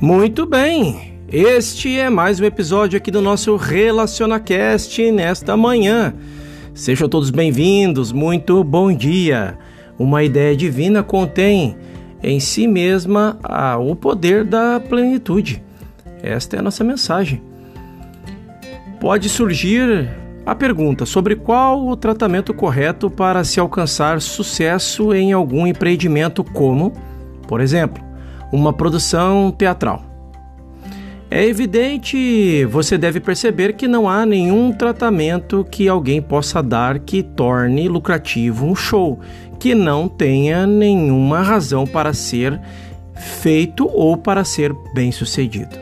Muito bem, este é mais um episódio aqui do nosso RelacionaCast nesta manhã. Sejam todos bem-vindos, muito bom dia. Uma ideia divina contém em si mesma a, o poder da plenitude. Esta é a nossa mensagem. Pode surgir a pergunta sobre qual o tratamento correto para se alcançar sucesso em algum empreendimento, como, por exemplo, uma produção teatral. É evidente, você deve perceber que não há nenhum tratamento que alguém possa dar que torne lucrativo um show, que não tenha nenhuma razão para ser feito ou para ser bem sucedido.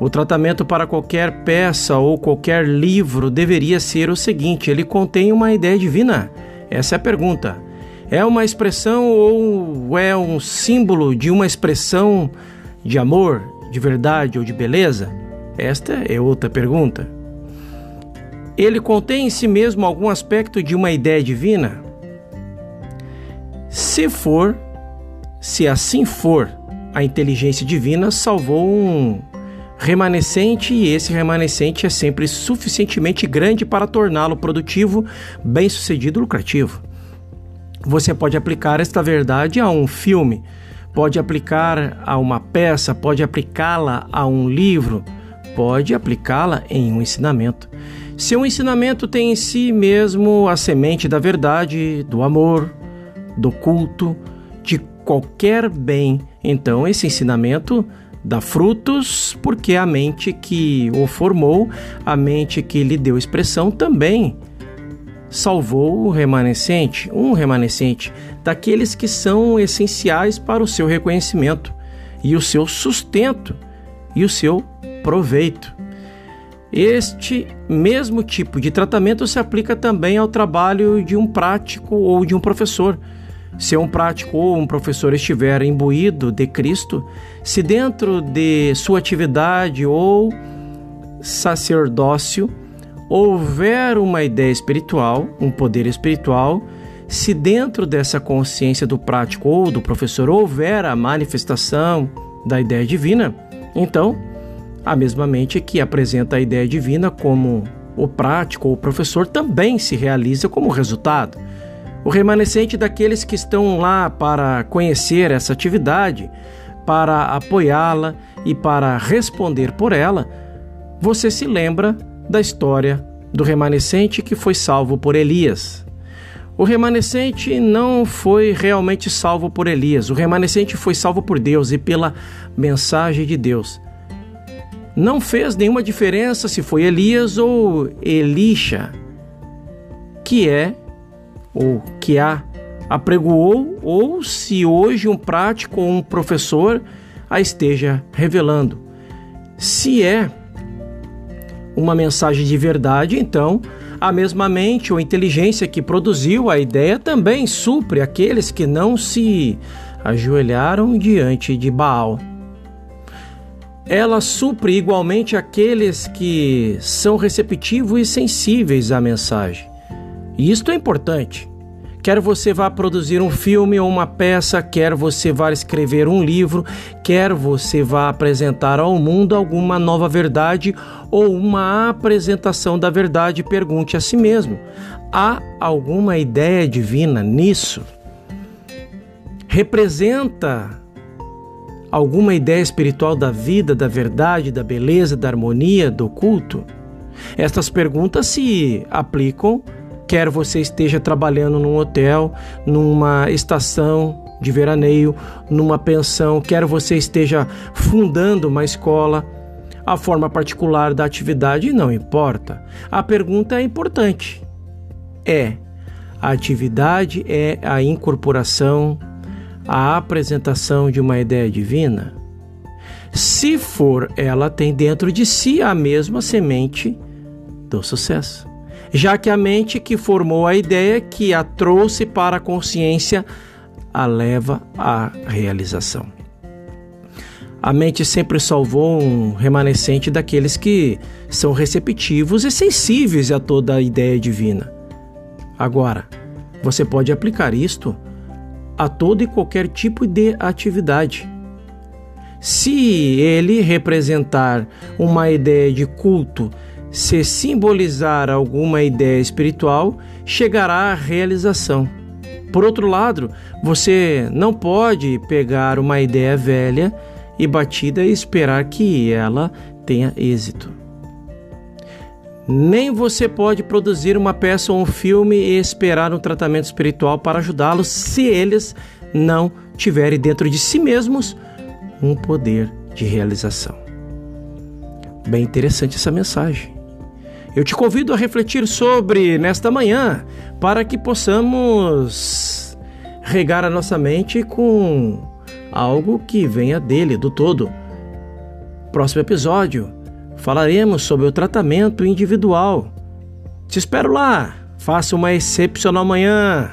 O tratamento para qualquer peça ou qualquer livro deveria ser o seguinte: ele contém uma ideia divina? Essa é a pergunta. É uma expressão ou é um símbolo de uma expressão de amor, de verdade ou de beleza? Esta é outra pergunta. Ele contém em si mesmo algum aspecto de uma ideia divina? Se for, se assim for, a inteligência divina salvou um remanescente e esse remanescente é sempre suficientemente grande para torná-lo produtivo, bem-sucedido, lucrativo. Você pode aplicar esta verdade a um filme, pode aplicar a uma peça, pode aplicá-la a um livro, pode aplicá-la em um ensinamento. Se um ensinamento tem em si mesmo a semente da verdade, do amor, do culto, de qualquer bem, então esse ensinamento dá frutos, porque a mente que o formou, a mente que lhe deu expressão também salvou o remanescente, um remanescente, daqueles que são essenciais para o seu reconhecimento e o seu sustento e o seu proveito. Este mesmo tipo de tratamento se aplica também ao trabalho de um prático ou de um professor. Se um prático ou um professor estiver imbuído de Cristo, se dentro de sua atividade ou sacerdócio houver uma ideia espiritual, um poder espiritual, se dentro dessa consciência do prático ou do professor houver a manifestação da ideia divina, então a mesma mente que apresenta a ideia divina como o prático ou o professor também se realiza como resultado. O remanescente daqueles que estão lá para conhecer essa atividade, para apoiá-la e para responder por ela, você se lembra da história do remanescente que foi salvo por Elias. O remanescente não foi realmente salvo por Elias, o remanescente foi salvo por Deus e pela mensagem de Deus. Não fez nenhuma diferença se foi Elias ou Elisha, que é ou que a apregoou, ou se hoje um prático ou um professor a esteja revelando. Se é uma mensagem de verdade, então a mesma mente ou inteligência que produziu a ideia também supre aqueles que não se ajoelharam diante de Baal. Ela supre igualmente aqueles que são receptivos e sensíveis à mensagem. E isto é importante. Quer você vá produzir um filme ou uma peça, quer você vá escrever um livro, quer você vá apresentar ao mundo alguma nova verdade ou uma apresentação da verdade, pergunte a si mesmo: há alguma ideia divina nisso? Representa alguma ideia espiritual da vida, da verdade, da beleza, da harmonia, do culto? Estas perguntas se aplicam quer você esteja trabalhando num hotel, numa estação de veraneio, numa pensão, quer você esteja fundando uma escola, a forma particular da atividade não importa. A pergunta é importante. É: a atividade é a incorporação, a apresentação de uma ideia divina? Se for, ela tem dentro de si a mesma semente do sucesso já que a mente que formou a ideia, que a trouxe para a consciência, a leva à realização. A mente sempre salvou um remanescente daqueles que são receptivos e sensíveis a toda a ideia divina. Agora, você pode aplicar isto a todo e qualquer tipo de atividade. Se ele representar uma ideia de culto, se simbolizar alguma ideia espiritual, chegará à realização. Por outro lado, você não pode pegar uma ideia velha e batida e esperar que ela tenha êxito. Nem você pode produzir uma peça ou um filme e esperar um tratamento espiritual para ajudá-los se eles não tiverem dentro de si mesmos um poder de realização. Bem interessante essa mensagem. Eu te convido a refletir sobre nesta manhã para que possamos regar a nossa mente com algo que venha dele, do todo. Próximo episódio, falaremos sobre o tratamento individual. Te espero lá. Faça uma excepcional manhã.